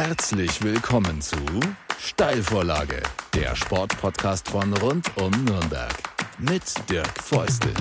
Herzlich willkommen zu Steilvorlage, der Sportpodcast von rund um Nürnberg mit Dirk Feustel.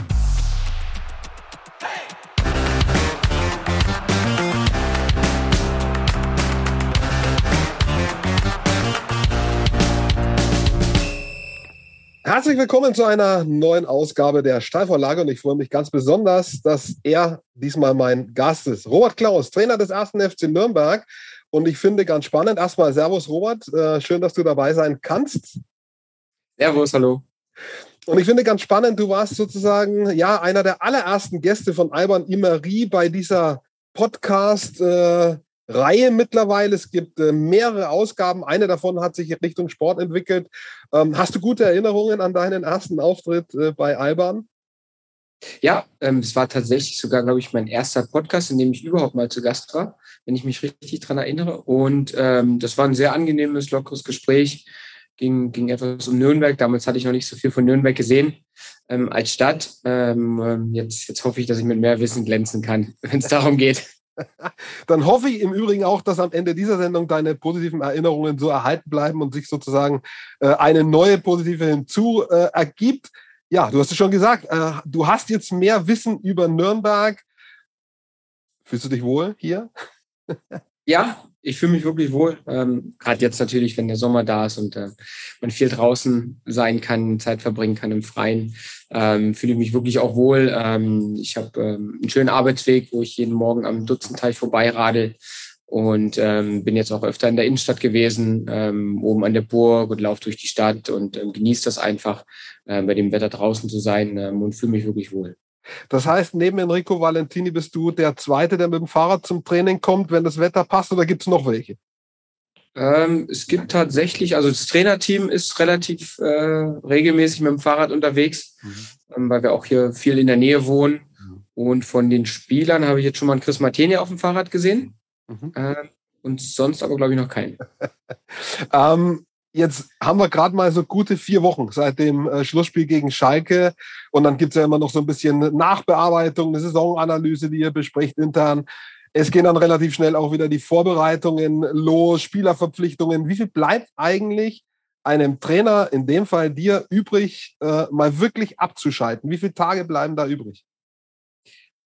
Herzlich willkommen zu einer neuen Ausgabe der Steilvorlage und ich freue mich ganz besonders, dass er diesmal mein Gast ist. Robert Klaus, Trainer des ersten FC Nürnberg und ich finde ganz spannend. Erstmal Servus Robert, äh, schön, dass du dabei sein kannst. Servus, hallo. Und ich finde ganz spannend, du warst sozusagen ja einer der allerersten Gäste von Alban Imeri bei dieser Podcast äh, Reihe mittlerweile. Es gibt äh, mehrere Ausgaben. Eine davon hat sich in Richtung Sport entwickelt. Ähm, hast du gute Erinnerungen an deinen ersten Auftritt äh, bei Alban? Ja, ähm, es war tatsächlich sogar, glaube ich, mein erster Podcast, in dem ich überhaupt mal zu Gast war, wenn ich mich richtig daran erinnere. Und ähm, das war ein sehr angenehmes, lockeres Gespräch. Ging, ging etwas um Nürnberg. Damals hatte ich noch nicht so viel von Nürnberg gesehen ähm, als Stadt. Ähm, ähm jetzt, jetzt hoffe ich, dass ich mit mehr Wissen glänzen kann, wenn es darum geht. Dann hoffe ich im Übrigen auch, dass am Ende dieser Sendung deine positiven Erinnerungen so erhalten bleiben und sich sozusagen äh, eine neue positive hinzu äh, ergibt. Ja, du hast es schon gesagt, äh, du hast jetzt mehr Wissen über Nürnberg. Fühlst du dich wohl hier? ja, ich fühle mich wirklich wohl. Ähm, Gerade jetzt natürlich, wenn der Sommer da ist und äh, man viel draußen sein kann, Zeit verbringen kann im Freien, ähm, fühle ich mich wirklich auch wohl. Ähm, ich habe ähm, einen schönen Arbeitsweg, wo ich jeden Morgen am Dutzendteich vorbeiradel und ähm, bin jetzt auch öfter in der Innenstadt gewesen, ähm, oben an der Burg und laufe durch die Stadt und ähm, genieße das einfach, äh, bei dem Wetter draußen zu sein ähm, und fühle mich wirklich wohl. Das heißt, neben Enrico Valentini bist du der Zweite, der mit dem Fahrrad zum Training kommt, wenn das Wetter passt, oder gibt es noch welche? Ähm, es gibt tatsächlich, also das Trainerteam ist relativ äh, regelmäßig mit dem Fahrrad unterwegs, mhm. ähm, weil wir auch hier viel in der Nähe wohnen. Mhm. Und von den Spielern habe ich jetzt schon mal einen Chris Martini auf dem Fahrrad gesehen. Mhm. Äh, und sonst aber, glaube ich, noch keinen. ähm, Jetzt haben wir gerade mal so gute vier Wochen seit dem äh, Schlussspiel gegen Schalke. Und dann gibt es ja immer noch so ein bisschen Nachbearbeitung, eine Saisonanalyse, die ihr besprecht intern. Es gehen dann relativ schnell auch wieder die Vorbereitungen los, Spielerverpflichtungen. Wie viel bleibt eigentlich einem Trainer, in dem Fall dir, übrig, äh, mal wirklich abzuschalten? Wie viele Tage bleiben da übrig?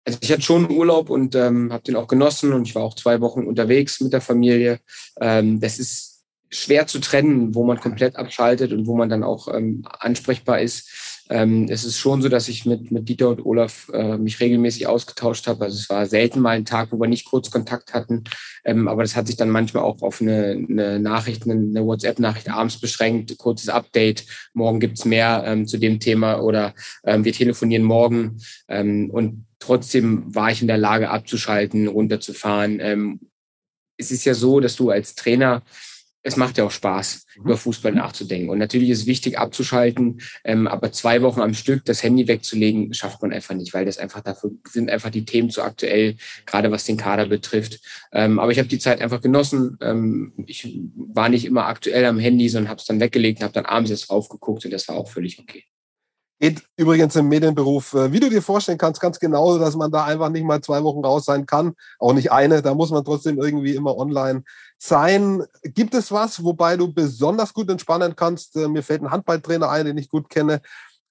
Also ich hatte schon Urlaub und ähm, habe den auch genossen und ich war auch zwei Wochen unterwegs mit der Familie. Ähm, das ist schwer zu trennen, wo man komplett abschaltet und wo man dann auch ähm, ansprechbar ist. Ähm, es ist schon so, dass ich mit, mit Dieter und Olaf äh, mich regelmäßig ausgetauscht habe. Also es war selten mal ein Tag, wo wir nicht kurz Kontakt hatten. Ähm, aber das hat sich dann manchmal auch auf eine, eine Nachricht, eine, WhatsApp-Nachricht abends beschränkt, kurzes Update. Morgen gibt's mehr ähm, zu dem Thema oder ähm, wir telefonieren morgen. Ähm, und trotzdem war ich in der Lage abzuschalten, runterzufahren. Ähm, es ist ja so, dass du als Trainer es macht ja auch Spaß, mhm. über Fußball nachzudenken. Und natürlich ist es wichtig abzuschalten, ähm, aber zwei Wochen am Stück das Handy wegzulegen, schafft man einfach nicht, weil das einfach dafür sind einfach die Themen zu aktuell, gerade was den Kader betrifft. Ähm, aber ich habe die Zeit einfach genossen. Ähm, ich war nicht immer aktuell am Handy, sondern habe es dann weggelegt und habe dann abends jetzt drauf geguckt und das war auch völlig okay. Geht übrigens im Medienberuf, äh, wie du dir vorstellen kannst, ganz genauso, dass man da einfach nicht mal zwei Wochen raus sein kann. Auch nicht eine, da muss man trotzdem irgendwie immer online sein. Gibt es was, wobei du besonders gut entspannen kannst? Äh, mir fällt ein Handballtrainer ein, den ich gut kenne.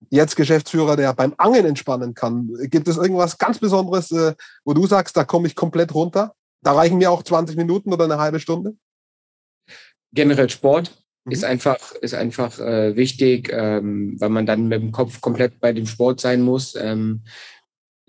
Jetzt Geschäftsführer, der beim Angeln entspannen kann. Gibt es irgendwas ganz Besonderes, äh, wo du sagst, da komme ich komplett runter? Da reichen mir auch 20 Minuten oder eine halbe Stunde? Generell Sport. Ist einfach, ist einfach äh, wichtig, ähm, weil man dann mit dem Kopf komplett bei dem Sport sein muss. Ähm,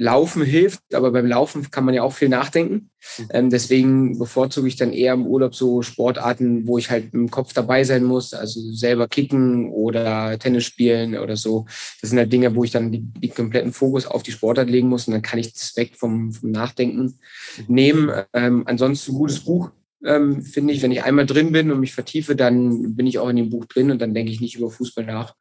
Laufen hilft, aber beim Laufen kann man ja auch viel nachdenken. Mhm. Ähm, deswegen bevorzuge ich dann eher im Urlaub so Sportarten, wo ich halt im Kopf dabei sein muss, also selber kicken oder Tennis spielen oder so. Das sind halt Dinge, wo ich dann die, die kompletten Fokus auf die Sportart legen muss und dann kann ich das weg vom, vom Nachdenken mhm. nehmen. Ähm, ansonsten ein gutes Buch, ähm, finde ich. Wenn ich einmal drin bin und mich vertiefe, dann bin ich auch in dem Buch drin und dann denke ich nicht über Fußball nach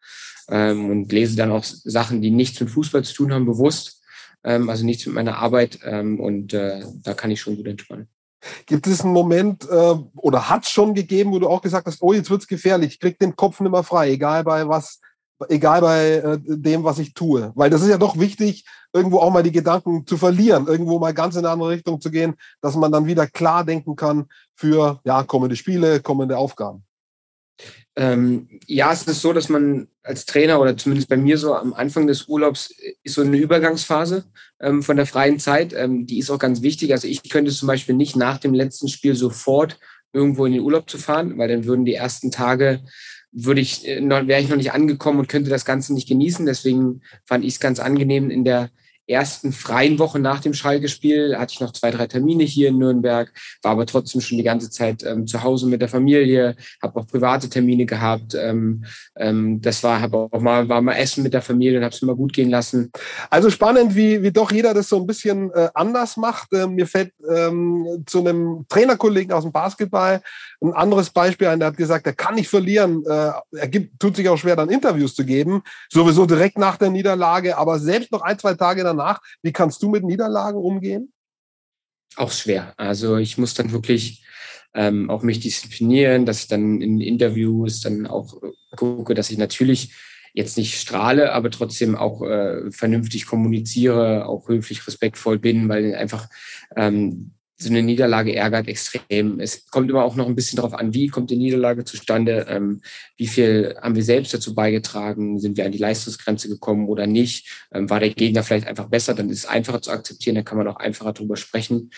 ähm, und lese dann auch Sachen, die nichts mit Fußball zu tun haben, bewusst ähm, also nichts mit meiner Arbeit ähm, und äh, da kann ich schon gut entspannen. Gibt es einen Moment äh, oder hat es schon gegeben, wo du auch gesagt hast, oh, jetzt wird es gefährlich, ich krieg den Kopf nicht mehr frei, egal bei was egal bei äh, dem, was ich tue. Weil das ist ja doch wichtig, irgendwo auch mal die Gedanken zu verlieren, irgendwo mal ganz in eine andere Richtung zu gehen, dass man dann wieder klar denken kann für ja, kommende Spiele, kommende Aufgaben. Ähm, ja, es ist so, dass man als Trainer oder zumindest bei mir so am Anfang des Urlaubs ist so eine Übergangsphase ähm, von der freien Zeit. Ähm, die ist auch ganz wichtig. Also ich könnte zum Beispiel nicht nach dem letzten Spiel sofort irgendwo in den Urlaub zu fahren, weil dann würden die ersten Tage würde ich, äh, wäre ich noch nicht angekommen und könnte das Ganze nicht genießen. Deswegen fand ich es ganz angenehm, in der ersten freien Woche nach dem Schalke-Spiel hatte ich noch zwei, drei Termine hier in Nürnberg, war aber trotzdem schon die ganze Zeit ähm, zu Hause mit der Familie, habe auch private Termine gehabt. Ähm, ähm, das war, habe auch mal, war mal Essen mit der Familie und habe es immer gut gehen lassen. Also spannend, wie, wie doch jeder das so ein bisschen äh, anders macht. Ähm, mir fällt ähm, zu einem Trainerkollegen aus dem Basketball ein anderes Beispiel ein, der hat gesagt, er kann nicht verlieren. Äh, er gibt, tut sich auch schwer, dann Interviews zu geben, sowieso direkt nach der Niederlage, aber selbst noch ein, zwei Tage danach danach. Wie kannst du mit Niederlagen umgehen? Auch schwer. Also ich muss dann wirklich ähm, auch mich disziplinieren, dass ich dann in Interviews dann auch äh, gucke, dass ich natürlich jetzt nicht strahle, aber trotzdem auch äh, vernünftig kommuniziere, auch höflich, respektvoll bin, weil einfach ähm, so eine Niederlage ärgert extrem. Es kommt immer auch noch ein bisschen darauf an, wie kommt die Niederlage zustande, ähm, wie viel haben wir selbst dazu beigetragen, sind wir an die Leistungsgrenze gekommen oder nicht, ähm, war der Gegner vielleicht einfach besser, dann ist es einfacher zu akzeptieren, dann kann man auch einfacher drüber sprechen.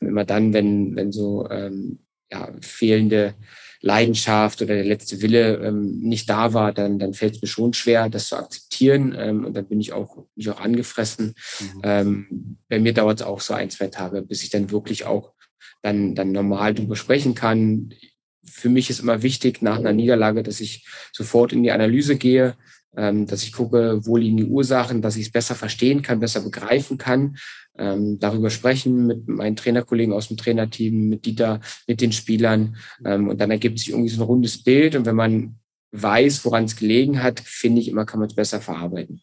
Mhm. Immer dann, wenn, wenn so ähm, ja, fehlende Leidenschaft oder der letzte Wille ähm, nicht da war, dann, dann fällt es mir schon schwer, das zu akzeptieren. Ähm, und dann bin ich auch, bin ich auch angefressen. Mhm. Ähm, bei mir dauert es auch so ein, zwei Tage, bis ich dann wirklich auch dann, dann normal drüber sprechen kann. Für mich ist immer wichtig nach einer Niederlage, dass ich sofort in die Analyse gehe, ähm, dass ich gucke, wo liegen die Ursachen, dass ich es besser verstehen kann, besser begreifen kann, ähm, darüber sprechen mit meinen Trainerkollegen aus dem Trainerteam, mit Dieter, mit den Spielern. Ähm, und dann ergibt sich irgendwie so ein rundes Bild. Und wenn man weiß, woran es gelegen hat, finde ich immer, kann man es besser verarbeiten.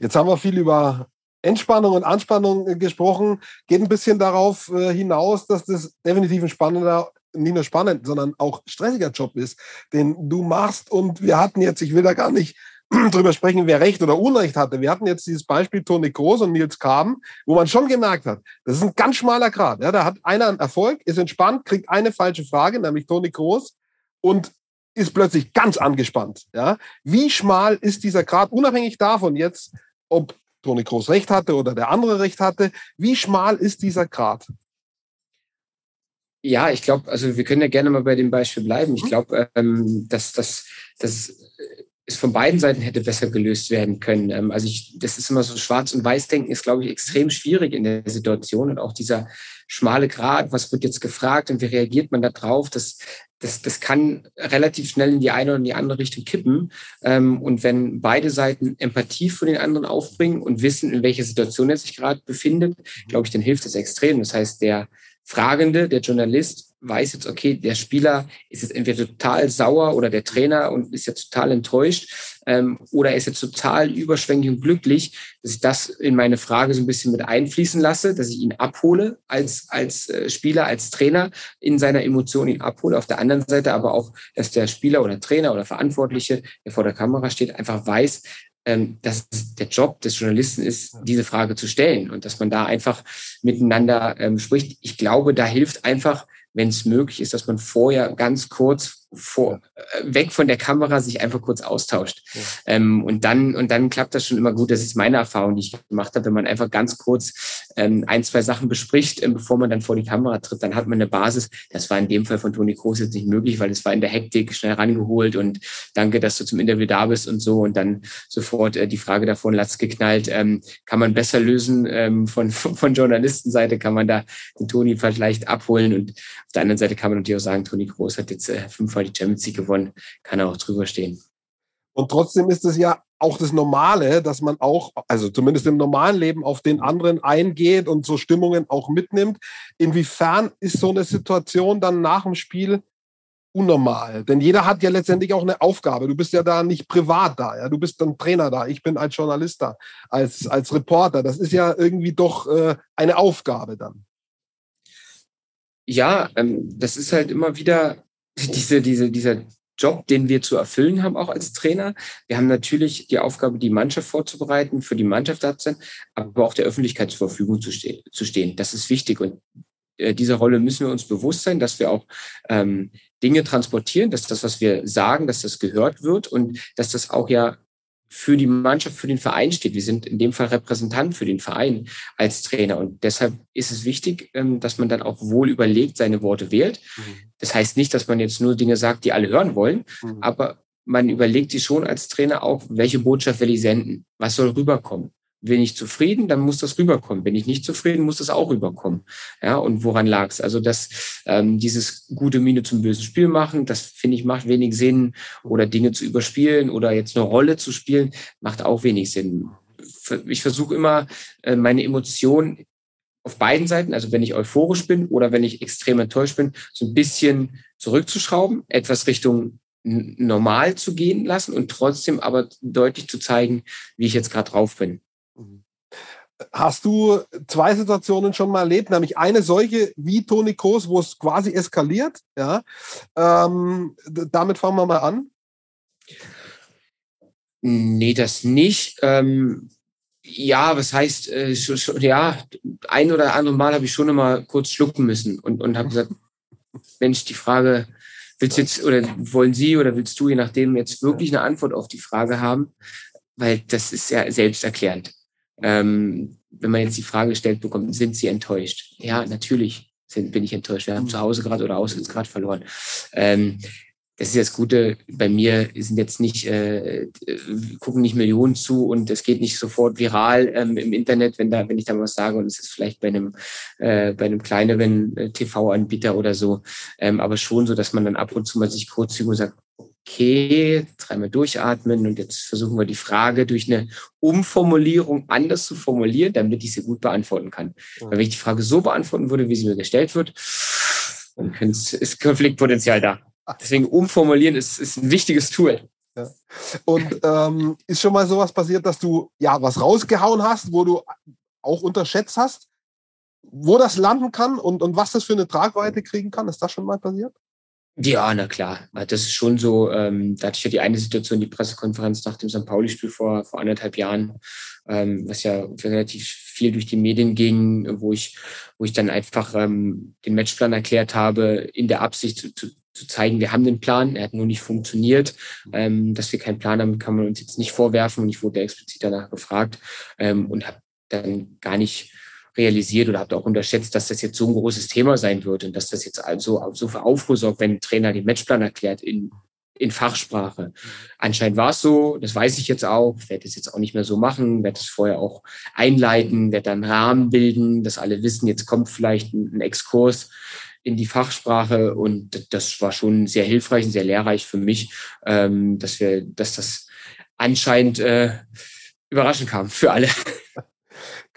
Jetzt haben wir viel über Entspannung und Anspannung äh, gesprochen. Geht ein bisschen darauf äh, hinaus, dass das definitiv ein spannender nicht nur spannend, sondern auch stressiger Job ist, den du machst. Und wir hatten jetzt, ich will da gar nicht drüber sprechen, wer Recht oder Unrecht hatte. Wir hatten jetzt dieses Beispiel Toni Groß und Nils Kaben, wo man schon gemerkt hat, das ist ein ganz schmaler Grad. Ja, da hat einer einen Erfolg, ist entspannt, kriegt eine falsche Frage, nämlich Toni Groß, und ist plötzlich ganz angespannt. Ja, wie schmal ist dieser Grad, unabhängig davon jetzt, ob Toni Groß Recht hatte oder der andere Recht hatte, wie schmal ist dieser Grad? Ja, ich glaube, also wir können ja gerne mal bei dem Beispiel bleiben. Ich mhm. glaube, ähm, dass das, das es von beiden Seiten hätte besser gelöst werden können. Ähm, also ich, das ist immer so schwarz und weiß denken ist, glaube ich, extrem schwierig in der Situation und auch dieser schmale Grad, was wird jetzt gefragt und wie reagiert man da drauf, das, das, das kann relativ schnell in die eine oder in die andere Richtung kippen. Ähm, und wenn beide Seiten Empathie für den anderen aufbringen und wissen, in welcher Situation er sich gerade befindet, glaube ich, dann hilft das extrem. Das heißt, der Fragende, der Journalist, weiß jetzt, okay, der Spieler ist jetzt entweder total sauer oder der Trainer und ist jetzt total enttäuscht ähm, oder er ist jetzt total überschwänglich und glücklich, dass ich das in meine Frage so ein bisschen mit einfließen lasse, dass ich ihn abhole als, als äh, Spieler, als Trainer in seiner Emotion ihn abhole. Auf der anderen Seite aber auch, dass der Spieler oder Trainer oder Verantwortliche, der vor der Kamera steht, einfach weiß, ähm, dass der Job des Journalisten ist, diese Frage zu stellen und dass man da einfach miteinander ähm, spricht. Ich glaube, da hilft einfach wenn es möglich ist, dass man vorher ganz kurz vor, äh, weg von der Kamera sich einfach kurz austauscht. Ja. Ähm, und dann und dann klappt das schon immer gut. Das ist meine Erfahrung, die ich gemacht habe. Wenn man einfach ganz kurz ähm, ein, zwei Sachen bespricht, ähm, bevor man dann vor die Kamera tritt, dann hat man eine Basis. Das war in dem Fall von Toni Kroos jetzt nicht möglich, weil es war in der Hektik schnell rangeholt und danke, dass du zum Interview da bist und so und dann sofort äh, die Frage davon Latz geknallt. Ähm, kann man besser lösen ähm, von, von Journalistenseite? Kann man da den Toni vielleicht abholen? Und auf der anderen Seite kann man natürlich auch sagen, Toni Kroos hat jetzt äh, fünf Fall die Champions League gewonnen, kann er auch drüber stehen. Und trotzdem ist es ja auch das Normale, dass man auch, also zumindest im normalen Leben, auf den anderen eingeht und so Stimmungen auch mitnimmt. Inwiefern ist so eine Situation dann nach dem Spiel unnormal? Denn jeder hat ja letztendlich auch eine Aufgabe. Du bist ja da nicht privat da, ja. Du bist dann Trainer da. Ich bin als Journalist da, als, als Reporter. Das ist ja irgendwie doch äh, eine Aufgabe dann. Ja, ähm, das ist halt immer wieder diese, diese, dieser Job, den wir zu erfüllen haben, auch als Trainer. Wir haben natürlich die Aufgabe, die Mannschaft vorzubereiten, für die Mannschaft da zu sein, aber auch der Öffentlichkeit zur Verfügung zu, ste zu stehen. Das ist wichtig. Und äh, dieser Rolle müssen wir uns bewusst sein, dass wir auch ähm, Dinge transportieren, dass das, was wir sagen, dass das gehört wird und dass das auch ja für die Mannschaft, für den Verein steht. Wir sind in dem Fall Repräsentant für den Verein als Trainer. Und deshalb ist es wichtig, ähm, dass man dann auch wohl überlegt seine Worte wählt. Mhm. Das heißt nicht, dass man jetzt nur Dinge sagt, die alle hören wollen, mhm. aber man überlegt sich schon als Trainer auch, welche Botschaft will ich senden? Was soll rüberkommen? Bin ich zufrieden, dann muss das rüberkommen. Bin ich nicht zufrieden, muss das auch rüberkommen. Ja, und woran lag es? Also, dass ähm, dieses gute Miene zum bösen Spiel machen, das finde ich macht wenig Sinn. Oder Dinge zu überspielen oder jetzt eine Rolle zu spielen, macht auch wenig Sinn. Ich versuche immer, äh, meine Emotionen auf beiden Seiten, also wenn ich euphorisch bin oder wenn ich extrem enttäuscht bin, so ein bisschen zurückzuschrauben, etwas Richtung normal zu gehen lassen und trotzdem aber deutlich zu zeigen, wie ich jetzt gerade drauf bin. Hast du zwei Situationen schon mal erlebt, nämlich eine solche wie Toni Kroos, wo es quasi eskaliert? Ja, ähm, damit fangen wir mal an. Nee, das nicht. Ähm, ja, was heißt, äh, schon, schon, ja, ein oder andere Mal habe ich schon immer kurz schlucken müssen und, und habe gesagt, Mensch, die Frage, willst du jetzt oder wollen Sie oder willst du, je nachdem, jetzt wirklich eine Antwort auf die Frage haben? Weil das ist ja selbsterklärend. Ähm, wenn man jetzt die Frage stellt bekommt, sind Sie enttäuscht? Ja, natürlich sind, bin ich enttäuscht. Wir haben mhm. zu Hause gerade oder auswärts gerade verloren. Ähm, das ist das Gute. Bei mir sind jetzt nicht, äh, gucken nicht Millionen zu und es geht nicht sofort viral ähm, im Internet, wenn da, wenn ich da was sage und es ist vielleicht bei einem, äh, bei einem kleineren äh, TV-Anbieter oder so. Ähm, aber schon so, dass man dann ab und zu mal sich kurz und sagt, okay, dreimal durchatmen und jetzt versuchen wir die Frage durch eine Umformulierung anders zu formulieren, damit ich sie gut beantworten kann. Weil wenn ich die Frage so beantworten würde, wie sie mir gestellt wird, dann ist Konfliktpotenzial da. Deswegen umformulieren ist, ist ein wichtiges Tool. Ja. Und ähm, ist schon mal sowas passiert, dass du ja was rausgehauen hast, wo du auch unterschätzt hast, wo das landen kann und, und was das für eine Tragweite kriegen kann? Ist das schon mal passiert? Ja, na klar. Das ist schon so. Ähm, da hatte ich ja die eine Situation, die Pressekonferenz nach dem St. Pauli-Spiel vor, vor anderthalb Jahren, ähm, was ja relativ viel durch die Medien ging, wo ich, wo ich dann einfach ähm, den Matchplan erklärt habe, in der Absicht zu, zu, zu zeigen, wir haben den Plan, er hat nur nicht funktioniert. Ähm, dass wir keinen Plan haben, kann man uns jetzt nicht vorwerfen. Und ich wurde explizit danach gefragt ähm, und habe dann gar nicht realisiert oder habt auch unterschätzt, dass das jetzt so ein großes Thema sein wird und dass das jetzt also so für Aufruhr sorgt, wenn ein Trainer den Matchplan erklärt in, in Fachsprache. Anscheinend war es so, das weiß ich jetzt auch, werde es jetzt auch nicht mehr so machen, werde es vorher auch einleiten, werde dann Rahmen bilden, dass alle wissen, jetzt kommt vielleicht ein, ein Exkurs in die Fachsprache und das war schon sehr hilfreich und sehr lehrreich für mich, ähm, dass wir, dass das anscheinend äh, überraschend kam für alle.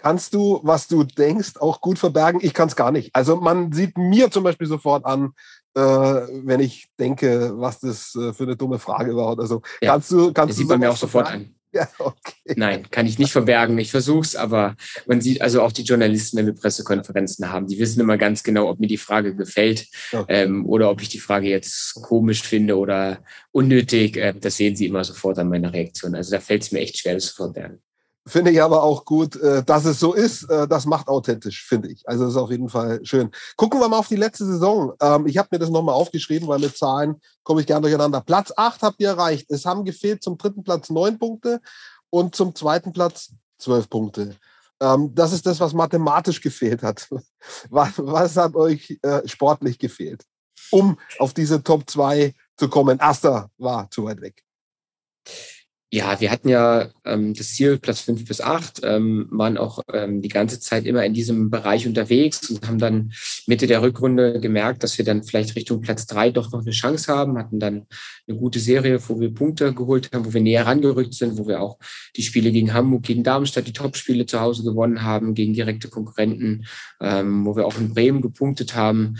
Kannst du, was du denkst, auch gut verbergen. Ich kann es gar nicht. Also man sieht mir zum Beispiel sofort an, äh, wenn ich denke, was das äh, für eine dumme Frage war oder so. Ja, kannst du, kannst das sieht man mir auch sofort an. Ja, okay. Nein, kann ich nicht verbergen. Ich versuche es, aber man sieht also auch die Journalisten, wenn wir Pressekonferenzen haben, die wissen immer ganz genau, ob mir die Frage gefällt okay. ähm, oder ob ich die Frage jetzt komisch finde oder unnötig. Äh, das sehen sie immer sofort an meiner Reaktion. Also da fällt es mir echt schwer, das zu verbergen. Finde ich aber auch gut, äh, dass es so ist. Äh, das macht authentisch, finde ich. Also das ist auf jeden Fall schön. Gucken wir mal auf die letzte Saison. Ähm, ich habe mir das nochmal aufgeschrieben, weil mit Zahlen komme ich gern durcheinander. Platz 8 habt ihr erreicht. Es haben gefehlt zum dritten Platz neun Punkte und zum zweiten Platz zwölf Punkte. Ähm, das ist das, was mathematisch gefehlt hat. Was, hat euch äh, sportlich gefehlt, um auf diese Top 2 zu kommen? Erster war zu weit weg. Ja, wir hatten ja ähm, das Ziel Platz fünf bis acht, ähm, waren auch ähm, die ganze Zeit immer in diesem Bereich unterwegs und haben dann Mitte der Rückrunde gemerkt, dass wir dann vielleicht Richtung Platz drei doch noch eine Chance haben, hatten dann eine gute Serie, wo wir Punkte geholt haben, wo wir näher rangerückt sind, wo wir auch die Spiele gegen Hamburg, gegen Darmstadt, die Topspiele zu Hause gewonnen haben, gegen direkte Konkurrenten, ähm, wo wir auch in Bremen gepunktet haben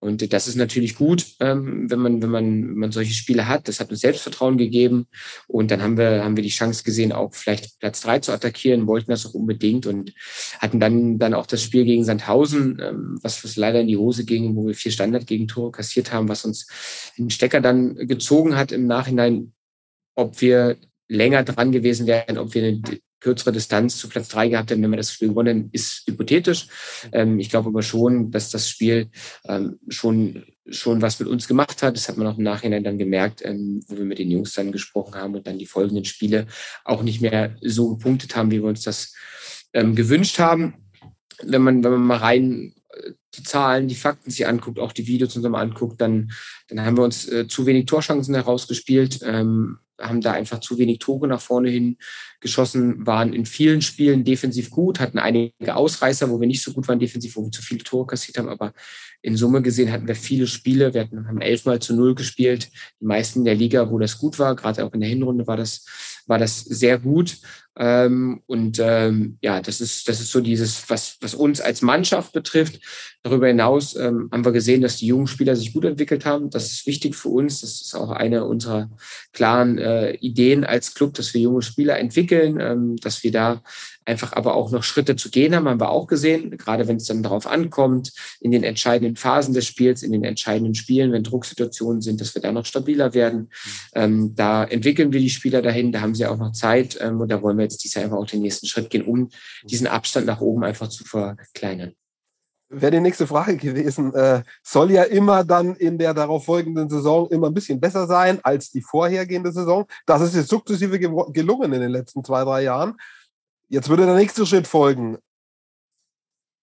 Und das ist natürlich gut, ähm, wenn man, wenn man, wenn man solche Spiele hat. Das hat uns Selbstvertrauen gegeben. Und dann haben wir, haben wir die Chance gesehen, auch vielleicht Platz drei zu attackieren, wollten das auch unbedingt und hatten dann, dann auch das Spiel gegen Sandhausen, ähm, was, was leider in die Hose ging, wo wir vier Standardgegentore kassiert haben, was uns den Stecker dann gezogen hat im Nachhinein, ob wir länger dran gewesen wären, ob wir kürzere Distanz zu Platz drei gehabt hätten, wenn wir das Spiel gewonnen, ist hypothetisch. Ähm, ich glaube aber schon, dass das Spiel ähm, schon, schon was mit uns gemacht hat. Das hat man auch im Nachhinein dann gemerkt, ähm, wo wir mit den Jungs dann gesprochen haben und dann die folgenden Spiele auch nicht mehr so gepunktet haben, wie wir uns das ähm, gewünscht haben. Wenn man, wenn man mal rein äh, die Zahlen, die Fakten sich anguckt, auch die Videos uns mal anguckt, dann, dann haben wir uns äh, zu wenig Torschancen herausgespielt. Ähm, haben da einfach zu wenig Tore nach vorne hin geschossen, waren in vielen Spielen defensiv gut, hatten einige Ausreißer, wo wir nicht so gut waren defensiv, wo wir zu viele Tore kassiert haben, aber in Summe gesehen hatten wir viele Spiele. Wir hatten, haben elfmal zu null gespielt, die meisten in der Liga, wo das gut war, gerade auch in der Hinrunde war das, war das sehr gut. Ähm, und ähm, ja, das ist, das ist so dieses, was, was uns als Mannschaft betrifft. Darüber hinaus ähm, haben wir gesehen, dass die jungen Spieler sich gut entwickelt haben. Das ist wichtig für uns. Das ist auch eine unserer klaren äh, Ideen als Club, dass wir junge Spieler entwickeln, ähm, dass wir da einfach aber auch noch Schritte zu gehen haben, haben wir auch gesehen, gerade wenn es dann darauf ankommt, in den entscheidenden Phasen des Spiels, in den entscheidenden Spielen, wenn Drucksituationen sind, dass wir da noch stabiler werden. Ähm, da entwickeln wir die Spieler dahin, da haben sie auch noch Zeit ähm, und da wollen wir jetzt dieses Jahr einfach auch den nächsten Schritt gehen, um diesen Abstand nach oben einfach zu verkleinern wäre die nächste Frage gewesen. Äh, soll ja immer dann in der darauf folgenden Saison immer ein bisschen besser sein als die vorhergehende Saison. Das ist jetzt sukzessive gelungen in den letzten zwei, drei Jahren. Jetzt würde der nächste Schritt folgen.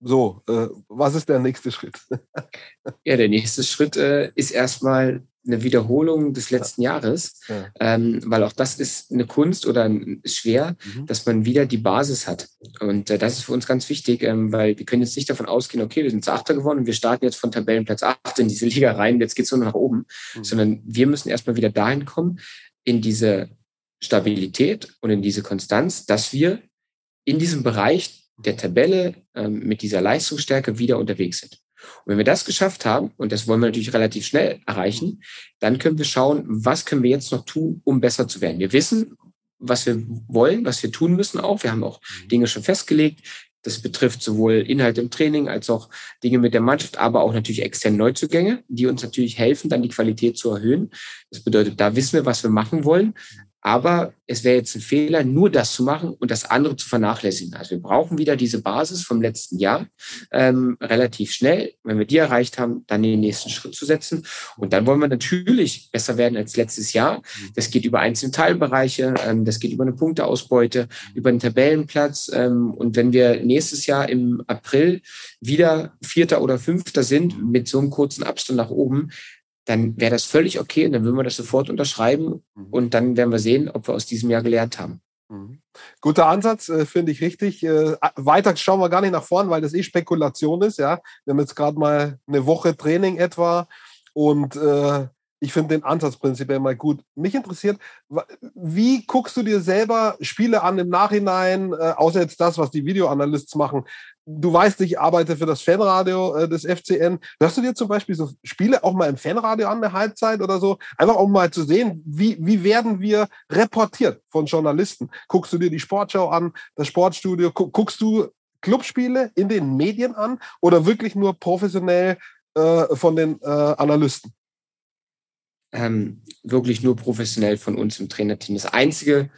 So, äh, was ist der nächste Schritt? ja, der nächste Schritt äh, ist erstmal eine Wiederholung des letzten ja. Jahres, ja. Ähm, weil auch das ist eine Kunst oder schwer, mhm. dass man wieder die Basis hat. Und äh, das ist für uns ganz wichtig, ähm, weil wir können jetzt nicht davon ausgehen, okay, wir sind zu Achter geworden und wir starten jetzt von Tabellenplatz 8 in diese Liga rein, jetzt geht es nur nach oben, mhm. sondern wir müssen erstmal wieder dahin kommen, in diese Stabilität und in diese Konstanz, dass wir in diesem Bereich der Tabelle ähm, mit dieser Leistungsstärke wieder unterwegs sind. Und wenn wir das geschafft haben, und das wollen wir natürlich relativ schnell erreichen, dann können wir schauen, was können wir jetzt noch tun, um besser zu werden. Wir wissen, was wir wollen, was wir tun müssen auch. Wir haben auch mhm. Dinge schon festgelegt. Das betrifft sowohl Inhalt im Training als auch Dinge mit der Mannschaft, aber auch natürlich externe Neuzugänge, die uns natürlich helfen, dann die Qualität zu erhöhen. Das bedeutet, da wissen wir, was wir machen wollen. Aber es wäre jetzt ein Fehler, nur das zu machen und das andere zu vernachlässigen. Also wir brauchen wieder diese Basis vom letzten Jahr ähm, relativ schnell. Wenn wir die erreicht haben, dann den nächsten Schritt zu setzen. Und dann wollen wir natürlich besser werden als letztes Jahr. Das geht über einzelne Teilbereiche, ähm, das geht über eine Punkteausbeute, über einen Tabellenplatz. Ähm, und wenn wir nächstes Jahr im April wieder Vierter oder Fünfter sind, mit so einem kurzen Abstand nach oben, dann wäre das völlig okay und dann würden wir das sofort unterschreiben mhm. und dann werden wir sehen, ob wir aus diesem Jahr gelernt haben. Mhm. Guter Ansatz, äh, finde ich richtig. Äh, weiter schauen wir gar nicht nach vorn, weil das eh Spekulation ist. Ja, wir haben jetzt gerade mal eine Woche Training etwa und äh, ich finde den Ansatz prinzipiell mal gut. Mich interessiert, wie guckst du dir selber Spiele an im Nachhinein, äh, außer jetzt das, was die Videoanalysts machen? Du weißt, ich arbeite für das Fanradio äh, des FCN. Hörst du dir zum Beispiel so Spiele auch mal im Fanradio an, der Halbzeit oder so? Einfach um mal zu sehen, wie, wie werden wir reportiert von Journalisten? Guckst du dir die Sportschau an, das Sportstudio? Guckst du Clubspiele in den Medien an oder wirklich nur professionell äh, von den äh, Analysten? Ähm, wirklich nur professionell von uns im Trainerteam. Das Einzige,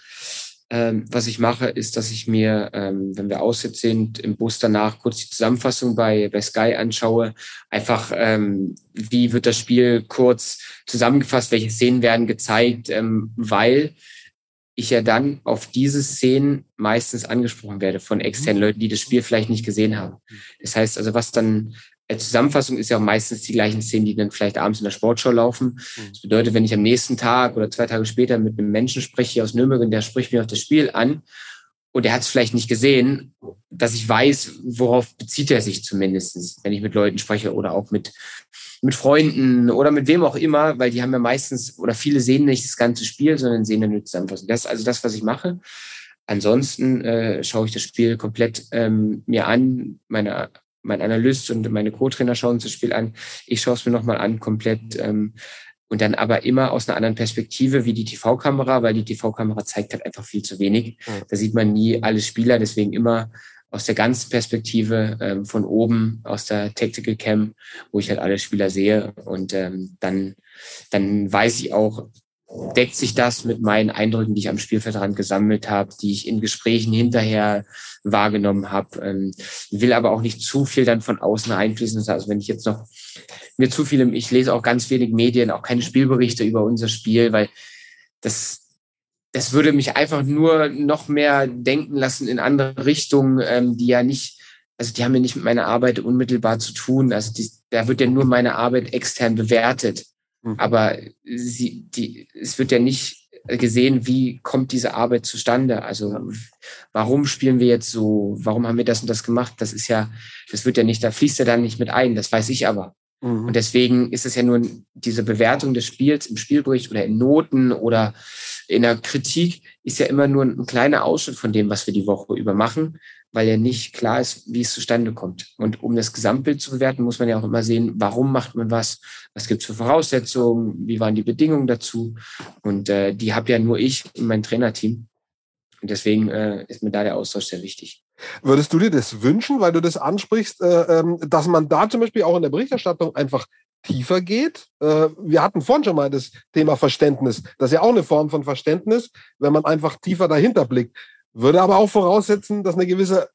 ähm, was ich mache, ist, dass ich mir, ähm, wenn wir aussetzt sind, im Bus danach kurz die Zusammenfassung bei, bei Sky anschaue. Einfach, ähm, wie wird das Spiel kurz zusammengefasst, welche Szenen werden gezeigt, ähm, weil ich ja dann auf diese Szenen meistens angesprochen werde von externen Leuten, die das Spiel vielleicht nicht gesehen haben. Das heißt also, was dann Zusammenfassung ist ja auch meistens die gleichen Szenen, die dann vielleicht abends in der Sportschau laufen. Mhm. Das bedeutet, wenn ich am nächsten Tag oder zwei Tage später mit einem Menschen spreche hier aus Nürnberg der spricht mir auf das Spiel an und er hat es vielleicht nicht gesehen, dass ich weiß, worauf bezieht er sich zumindestens, wenn ich mit Leuten spreche oder auch mit, mit Freunden oder mit wem auch immer, weil die haben ja meistens oder viele sehen nicht das ganze Spiel, sondern sehen dann nur Zusammenfassung. Das ist also das, was ich mache. Ansonsten äh, schaue ich das Spiel komplett ähm, mir an, meine mein Analyst und meine Co-Trainer schauen das Spiel an. Ich schaue es mir nochmal an, komplett. Ähm, und dann aber immer aus einer anderen Perspektive wie die TV-Kamera, weil die TV-Kamera zeigt halt einfach viel zu wenig. Da sieht man nie alle Spieler, deswegen immer aus der ganzen Perspektive ähm, von oben, aus der Tactical Cam, wo ich halt alle Spieler sehe. Und ähm, dann, dann weiß ich auch, deckt sich das mit meinen Eindrücken, die ich am Spielfeldrand gesammelt habe, die ich in Gesprächen hinterher wahrgenommen habe. Ähm, will aber auch nicht zu viel dann von außen einfließen. Also wenn ich jetzt noch mir zu viel, ich lese auch ganz wenig Medien, auch keine Spielberichte über unser Spiel, weil das das würde mich einfach nur noch mehr denken lassen in andere Richtungen, ähm, die ja nicht, also die haben ja nicht mit meiner Arbeit unmittelbar zu tun. Also die, da wird ja nur meine Arbeit extern bewertet. Mhm. Aber sie, die, es wird ja nicht gesehen, wie kommt diese Arbeit zustande? Also warum spielen wir jetzt so? Warum haben wir das und das gemacht? Das ist ja, das wird ja nicht, da fließt ja dann nicht mit ein. Das weiß ich aber. Mhm. Und deswegen ist es ja nur diese Bewertung des Spiels im Spielbericht oder in Noten oder in der Kritik ist ja immer nur ein kleiner Ausschnitt von dem, was wir die Woche über machen, weil ja nicht klar ist, wie es zustande kommt. Und um das Gesamtbild zu bewerten, muss man ja auch immer sehen, warum macht man was, was gibt es für Voraussetzungen, wie waren die Bedingungen dazu. Und äh, die habe ja nur ich und mein Trainerteam. Und deswegen äh, ist mir da der Austausch sehr wichtig. Würdest du dir das wünschen, weil du das ansprichst, äh, ähm, dass man da zum Beispiel auch in der Berichterstattung einfach tiefer geht. Äh, wir hatten vorhin schon mal das Thema Verständnis. Das ist ja auch eine Form von Verständnis, wenn man einfach tiefer dahinter blickt. Würde aber auch voraussetzen, dass eine gewisse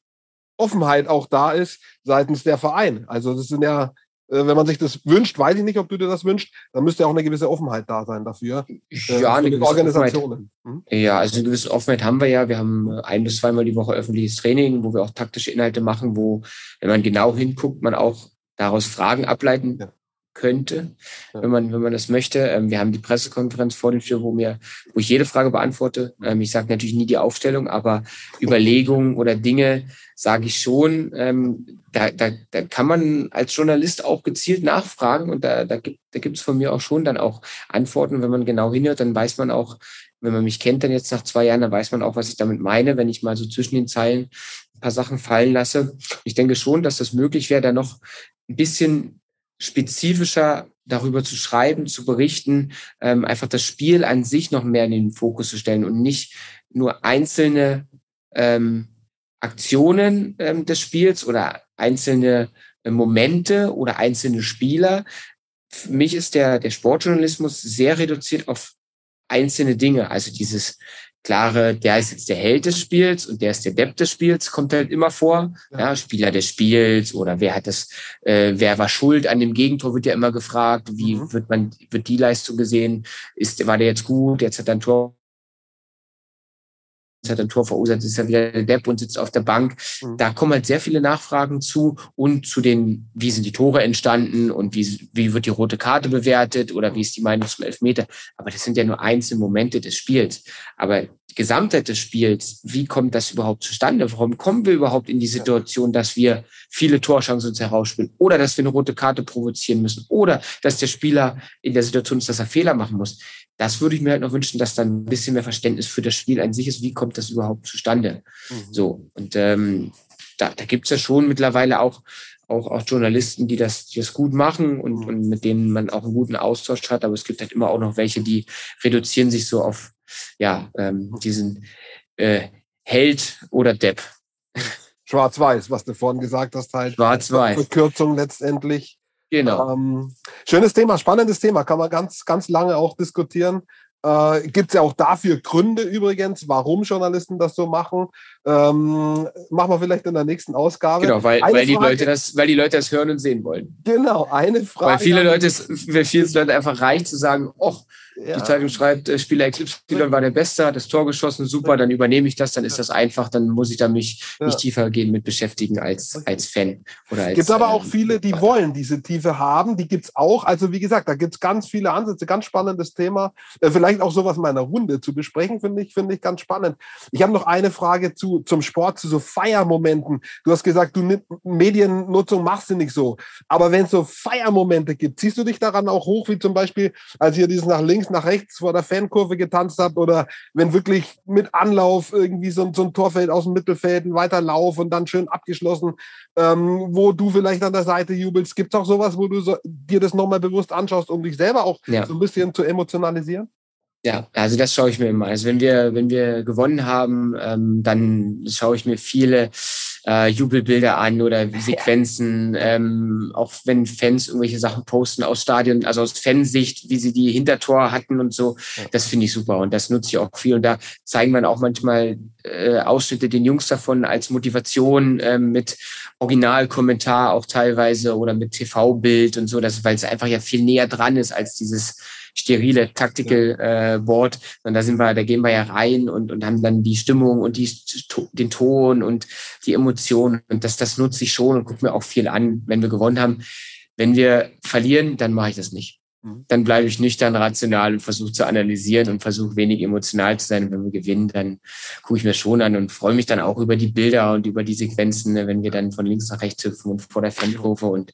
Offenheit auch da ist seitens der Verein. Also das sind ja, äh, wenn man sich das wünscht, weiß ich nicht, ob du dir das wünschst, dann müsste ja auch eine gewisse Offenheit da sein dafür. Äh, ja, eine gewisse Organisationen. Hm? Ja, also eine gewisse Offenheit haben wir ja. Wir haben ein bis zweimal die Woche öffentliches Training, wo wir auch taktische Inhalte machen, wo, wenn man genau hinguckt, man auch daraus Fragen ableiten ja könnte, wenn man, wenn man das möchte. Ähm, wir haben die Pressekonferenz vor dem Spiel, wo mir, wo ich jede Frage beantworte. Ähm, ich sage natürlich nie die Aufstellung, aber Überlegungen oder Dinge sage ich schon. Ähm, da, da, da kann man als Journalist auch gezielt nachfragen und da, da gibt da gibt's von mir auch schon dann auch Antworten. Wenn man genau hinhört, dann weiß man auch, wenn man mich kennt, dann jetzt nach zwei Jahren, dann weiß man auch, was ich damit meine, wenn ich mal so zwischen den Zeilen ein paar Sachen fallen lasse. Ich denke schon, dass das möglich wäre, da noch ein bisschen spezifischer darüber zu schreiben, zu berichten, ähm, einfach das Spiel an sich noch mehr in den Fokus zu stellen und nicht nur einzelne ähm, Aktionen ähm, des Spiels oder einzelne äh, Momente oder einzelne Spieler. Für mich ist der, der Sportjournalismus sehr reduziert auf einzelne Dinge. Also dieses klare, der ist jetzt der Held des Spiels und der ist der Depp des Spiels, kommt halt immer vor. Ja, Spieler des Spiels oder wer hat das, äh, wer war schuld an dem Gegentor, wird ja immer gefragt. Wie mhm. wird man, wird die Leistung gesehen? Ist, war der jetzt gut? Jetzt hat er ein Tor hat ein Tor verursacht, ist ja wieder der Depp und sitzt auf der Bank. Mhm. Da kommen halt sehr viele Nachfragen zu und zu den, wie sind die Tore entstanden und wie, wie wird die rote Karte bewertet oder wie ist die Meinung zum Elfmeter. Aber das sind ja nur einzelne Momente des Spiels. Aber die Gesamtheit des Spiels, wie kommt das überhaupt zustande? Warum kommen wir überhaupt in die Situation, dass wir viele Torchancen uns herausspielen oder dass wir eine rote Karte provozieren müssen oder dass der Spieler in der Situation ist, dass er Fehler machen muss? Das würde ich mir halt noch wünschen, dass dann ein bisschen mehr Verständnis für das Spiel an sich ist. Wie kommt das überhaupt zustande? Mhm. So, und ähm, da, da gibt es ja schon mittlerweile auch, auch, auch Journalisten, die das, die das gut machen und, mhm. und mit denen man auch einen guten Austausch hat. Aber es gibt halt immer auch noch welche, die reduzieren sich so auf ja, ähm, mhm. diesen äh, Held oder Depp. Schwarz-Weiß, was du vorhin gesagt hast, halt. Schwarz-Weiß. Verkürzung letztendlich. Genau. Ähm, schönes Thema, spannendes Thema, kann man ganz, ganz lange auch diskutieren. Äh, Gibt es ja auch dafür Gründe übrigens, warum Journalisten das so machen. Ähm, machen wir vielleicht in der nächsten Ausgabe. Genau, weil, weil, die Leute das, weil die Leute das hören und sehen wollen. Genau, eine Frage. Weil viele Leute, es, für viele Leute einfach reicht zu sagen, ach, ja. Die Zeitung schreibt, äh, Spieler Eclipse war der Beste, hat das Tor geschossen, super, dann übernehme ich das, dann ist das einfach, dann muss ich da mich ja. nicht tiefer gehen mit beschäftigen als, als Fan. Oder als, gibt aber auch ähm, viele, die wollen diese Tiefe haben, die gibt es auch. Also wie gesagt, da gibt es ganz viele Ansätze, ganz spannendes Thema. Äh, vielleicht auch sowas in meiner Runde zu besprechen, finde ich, finde ich ganz spannend. Ich habe noch eine Frage zu zu, zum Sport, zu so Feiermomenten? Du hast gesagt, du Mediennutzung machst du nicht so. Aber wenn es so Feiermomente gibt, ziehst du dich daran auch hoch, wie zum Beispiel, als ihr dieses nach links, nach rechts vor der Fankurve getanzt habt oder wenn wirklich mit Anlauf irgendwie so, so ein Torfeld aus dem Mittelfeld, ein weiter Lauf und dann schön abgeschlossen, ähm, wo du vielleicht an der Seite jubelst. Gibt es auch sowas, wo du so, dir das nochmal bewusst anschaust, um dich selber auch ja. so ein bisschen zu emotionalisieren? Ja, also das schaue ich mir immer. Also wenn wir, wenn wir gewonnen haben, ähm, dann schaue ich mir viele äh, Jubelbilder an oder Sequenzen, ähm, auch wenn Fans irgendwelche Sachen posten aus Stadion, also aus Fansicht, wie sie die Hintertor hatten und so. Das finde ich super und das nutze ich auch viel. Und da zeigen wir auch manchmal äh, Ausschnitte den Jungs davon als Motivation äh, mit Originalkommentar auch teilweise oder mit TV-Bild und so, das, weil es einfach ja viel näher dran ist als dieses sterile Tactical äh, Board, sondern da sind wir, da gehen wir ja rein und, und haben dann die Stimmung und die, den Ton und die Emotionen und das, das nutze ich schon und gucke mir auch viel an, wenn wir gewonnen haben. Wenn wir verlieren, dann mache ich das nicht. Mhm. Dann bleibe ich nüchtern, rational und versuche zu analysieren und versuche wenig emotional zu sein. Und wenn wir gewinnen, dann gucke ich mir schon an und freue mich dann auch über die Bilder und über die Sequenzen, ne, wenn wir dann von links nach rechts hüpfen und vor der Fankurve. Und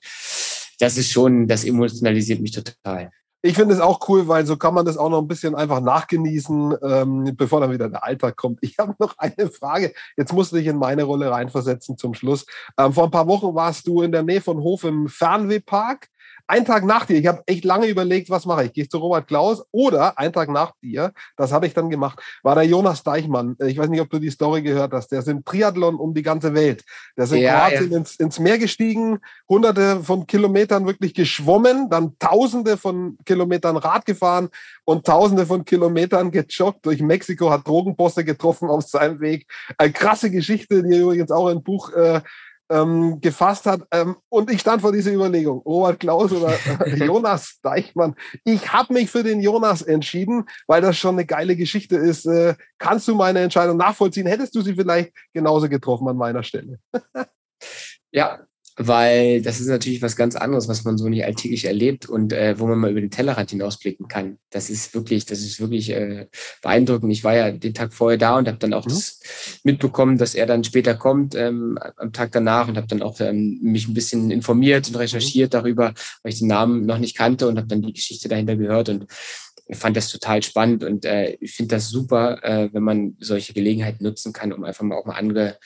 das ist schon, das emotionalisiert mich total. Ich finde es auch cool, weil so kann man das auch noch ein bisschen einfach nachgenießen, ähm, bevor dann wieder der Alltag kommt. Ich habe noch eine Frage. Jetzt musst du dich in meine Rolle reinversetzen zum Schluss. Ähm, vor ein paar Wochen warst du in der Nähe von Hof im Fernwehpark ein Tag nach dir, ich habe echt lange überlegt, was mache ich? Gehe ich zu Robert Klaus oder ein Tag nach dir, das habe ich dann gemacht, war der Jonas Deichmann. Ich weiß nicht, ob du die Story gehört hast. Der ist im Triathlon um die ganze Welt. Der ist in ja, Kroatien ja. Ins, ins Meer gestiegen, hunderte von Kilometern wirklich geschwommen, dann tausende von Kilometern Rad gefahren und tausende von Kilometern gejoggt durch Mexiko, hat Drogenbosse getroffen auf seinem Weg. Eine krasse Geschichte, die übrigens auch ein Buch äh, ähm, gefasst hat. Ähm, und ich stand vor dieser Überlegung, Robert Klaus oder äh, Jonas Deichmann. Ich habe mich für den Jonas entschieden, weil das schon eine geile Geschichte ist. Äh, kannst du meine Entscheidung nachvollziehen? Hättest du sie vielleicht genauso getroffen an meiner Stelle? ja, weil das ist natürlich was ganz anderes, was man so nicht alltäglich erlebt und äh, wo man mal über den Tellerrand hinausblicken kann. Das ist wirklich, das ist wirklich äh, beeindruckend. Ich war ja den Tag vorher da und habe dann auch mhm. das mitbekommen, dass er dann später kommt ähm, am Tag danach und habe dann auch ähm, mich ein bisschen informiert und recherchiert mhm. darüber, weil ich den Namen noch nicht kannte und habe dann die Geschichte dahinter gehört und fand das total spannend und äh, ich finde das super, äh, wenn man solche Gelegenheiten nutzen kann, um einfach mal auch mal andere,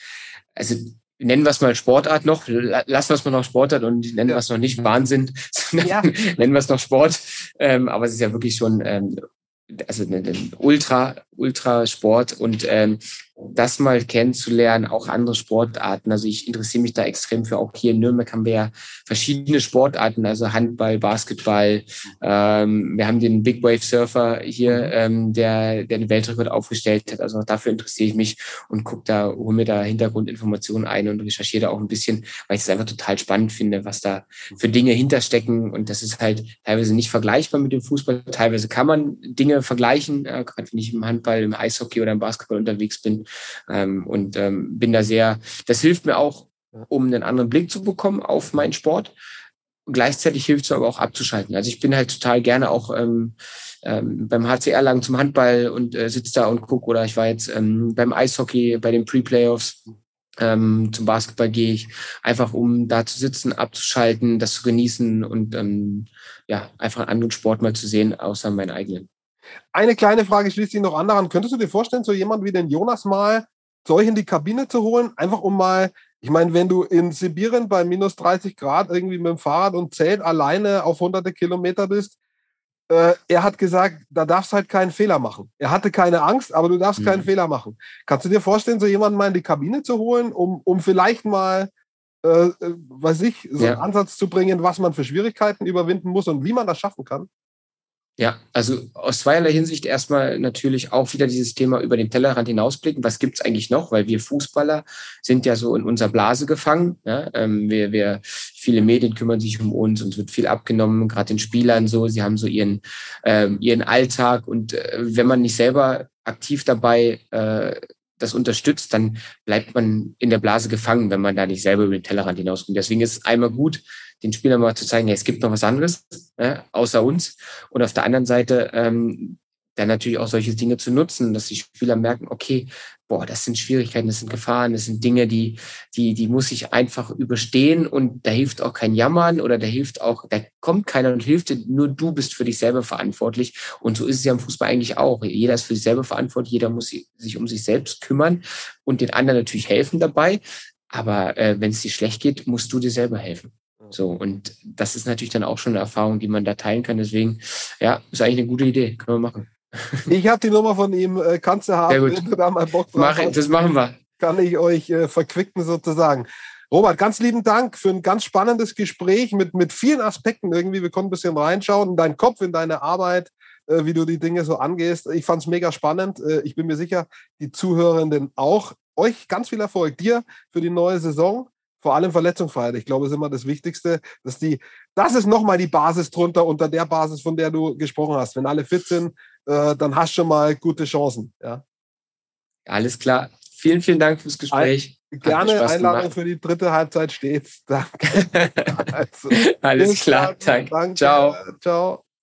also nennen wir es mal Sportart noch, lassen wir es mal noch Sportart und nennen wir es noch nicht Wahnsinn, ja. nennen wir es noch Sport. Ähm, aber es ist ja wirklich schon ähm, also ein Ultra, Ultrasport und ähm, das mal kennenzulernen, auch andere Sportarten. Also ich interessiere mich da extrem für. Auch hier in Nürnberg haben wir ja verschiedene Sportarten, also Handball, Basketball. Ähm, wir haben den Big Wave Surfer hier, ähm, der, der den Weltrekord aufgestellt hat. Also auch dafür interessiere ich mich und gucke da, hole mir da Hintergrundinformationen ein und recherchiere da auch ein bisschen, weil ich es einfach total spannend finde, was da für Dinge hinterstecken. Und das ist halt teilweise nicht vergleichbar mit dem Fußball. Teilweise kann man Dinge vergleichen, äh, gerade wenn ich im Handball, im Eishockey oder im Basketball unterwegs bin. Ähm, und ähm, bin da sehr, das hilft mir auch, um einen anderen Blick zu bekommen auf meinen Sport. gleichzeitig hilft es aber auch abzuschalten. Also ich bin halt total gerne auch ähm, ähm, beim HCR lang zum Handball und äh, sitze da und gucke. Oder ich war jetzt ähm, beim Eishockey, bei den Pre-Playoffs. Ähm, zum Basketball gehe ich einfach, um da zu sitzen, abzuschalten, das zu genießen und ähm, ja, einfach einen anderen Sport mal zu sehen, außer meinen eigenen. Eine kleine Frage schließt sich noch an daran. Könntest du dir vorstellen, so jemand wie den Jonas mal zu euch in die Kabine zu holen? Einfach um mal, ich meine, wenn du in Sibirien bei minus 30 Grad irgendwie mit dem Fahrrad und Zelt alleine auf hunderte Kilometer bist, äh, er hat gesagt, da darfst du halt keinen Fehler machen. Er hatte keine Angst, aber du darfst mhm. keinen Fehler machen. Kannst du dir vorstellen, so jemanden mal in die Kabine zu holen, um, um vielleicht mal, äh, äh weiß ich, so ja. einen Ansatz zu bringen, was man für Schwierigkeiten überwinden muss und wie man das schaffen kann? Ja, also aus zweierlei Hinsicht erstmal natürlich auch wieder dieses Thema über den Tellerrand hinausblicken. Was gibt's eigentlich noch? Weil wir Fußballer sind ja so in unserer Blase gefangen. Ja? Ähm, wir, wir, viele Medien kümmern sich um uns und es wird viel abgenommen, gerade den Spielern so. Sie haben so ihren, ähm, ihren Alltag und äh, wenn man nicht selber aktiv dabei äh, das unterstützt, dann bleibt man in der Blase gefangen, wenn man da nicht selber über den Tellerrand hinauskommt. Deswegen ist es einmal gut, den Spielern mal zu zeigen, hey, es gibt noch was anderes, äh, außer uns. Und auf der anderen Seite ähm, dann natürlich auch solche Dinge zu nutzen, dass die Spieler merken, okay, boah, das sind Schwierigkeiten, das sind Gefahren, das sind Dinge, die, die, die muss ich einfach überstehen und da hilft auch kein Jammern oder da hilft auch, da kommt keiner und hilft dir, nur du bist für dich selber verantwortlich. Und so ist es ja im Fußball eigentlich auch. Jeder ist für sich selber verantwortlich, jeder muss sich um sich selbst kümmern und den anderen natürlich helfen dabei. Aber äh, wenn es dir schlecht geht, musst du dir selber helfen. So, und das ist natürlich dann auch schon eine Erfahrung, die man da teilen kann. Deswegen, ja, ist eigentlich eine gute Idee. Können wir machen. Ich habe die Nummer von ihm, äh, kannst du haben, wenn du da mal Bock drauf Mach. Das machen wir. Kann ich euch äh, verquicken sozusagen. Robert, ganz lieben Dank für ein ganz spannendes Gespräch mit, mit vielen Aspekten irgendwie. Wir konnten ein bisschen reinschauen in deinen Kopf, in deine Arbeit, äh, wie du die Dinge so angehst. Ich fand es mega spannend. Äh, ich bin mir sicher, die Zuhörenden auch. Euch ganz viel Erfolg. Dir für die neue Saison vor allem Verletzungsfreiheit. Ich glaube, das ist immer das Wichtigste, dass die, das ist nochmal die Basis drunter, unter der Basis, von der du gesprochen hast. Wenn alle fit sind, äh, dann hast du schon mal gute Chancen. Ja. Alles klar. Vielen, vielen Dank fürs Gespräch. Ein, gerne Einladung gemacht. für die dritte Halbzeit steht. Danke. also, Alles klar. Danke. Danke. Ciao. Ciao.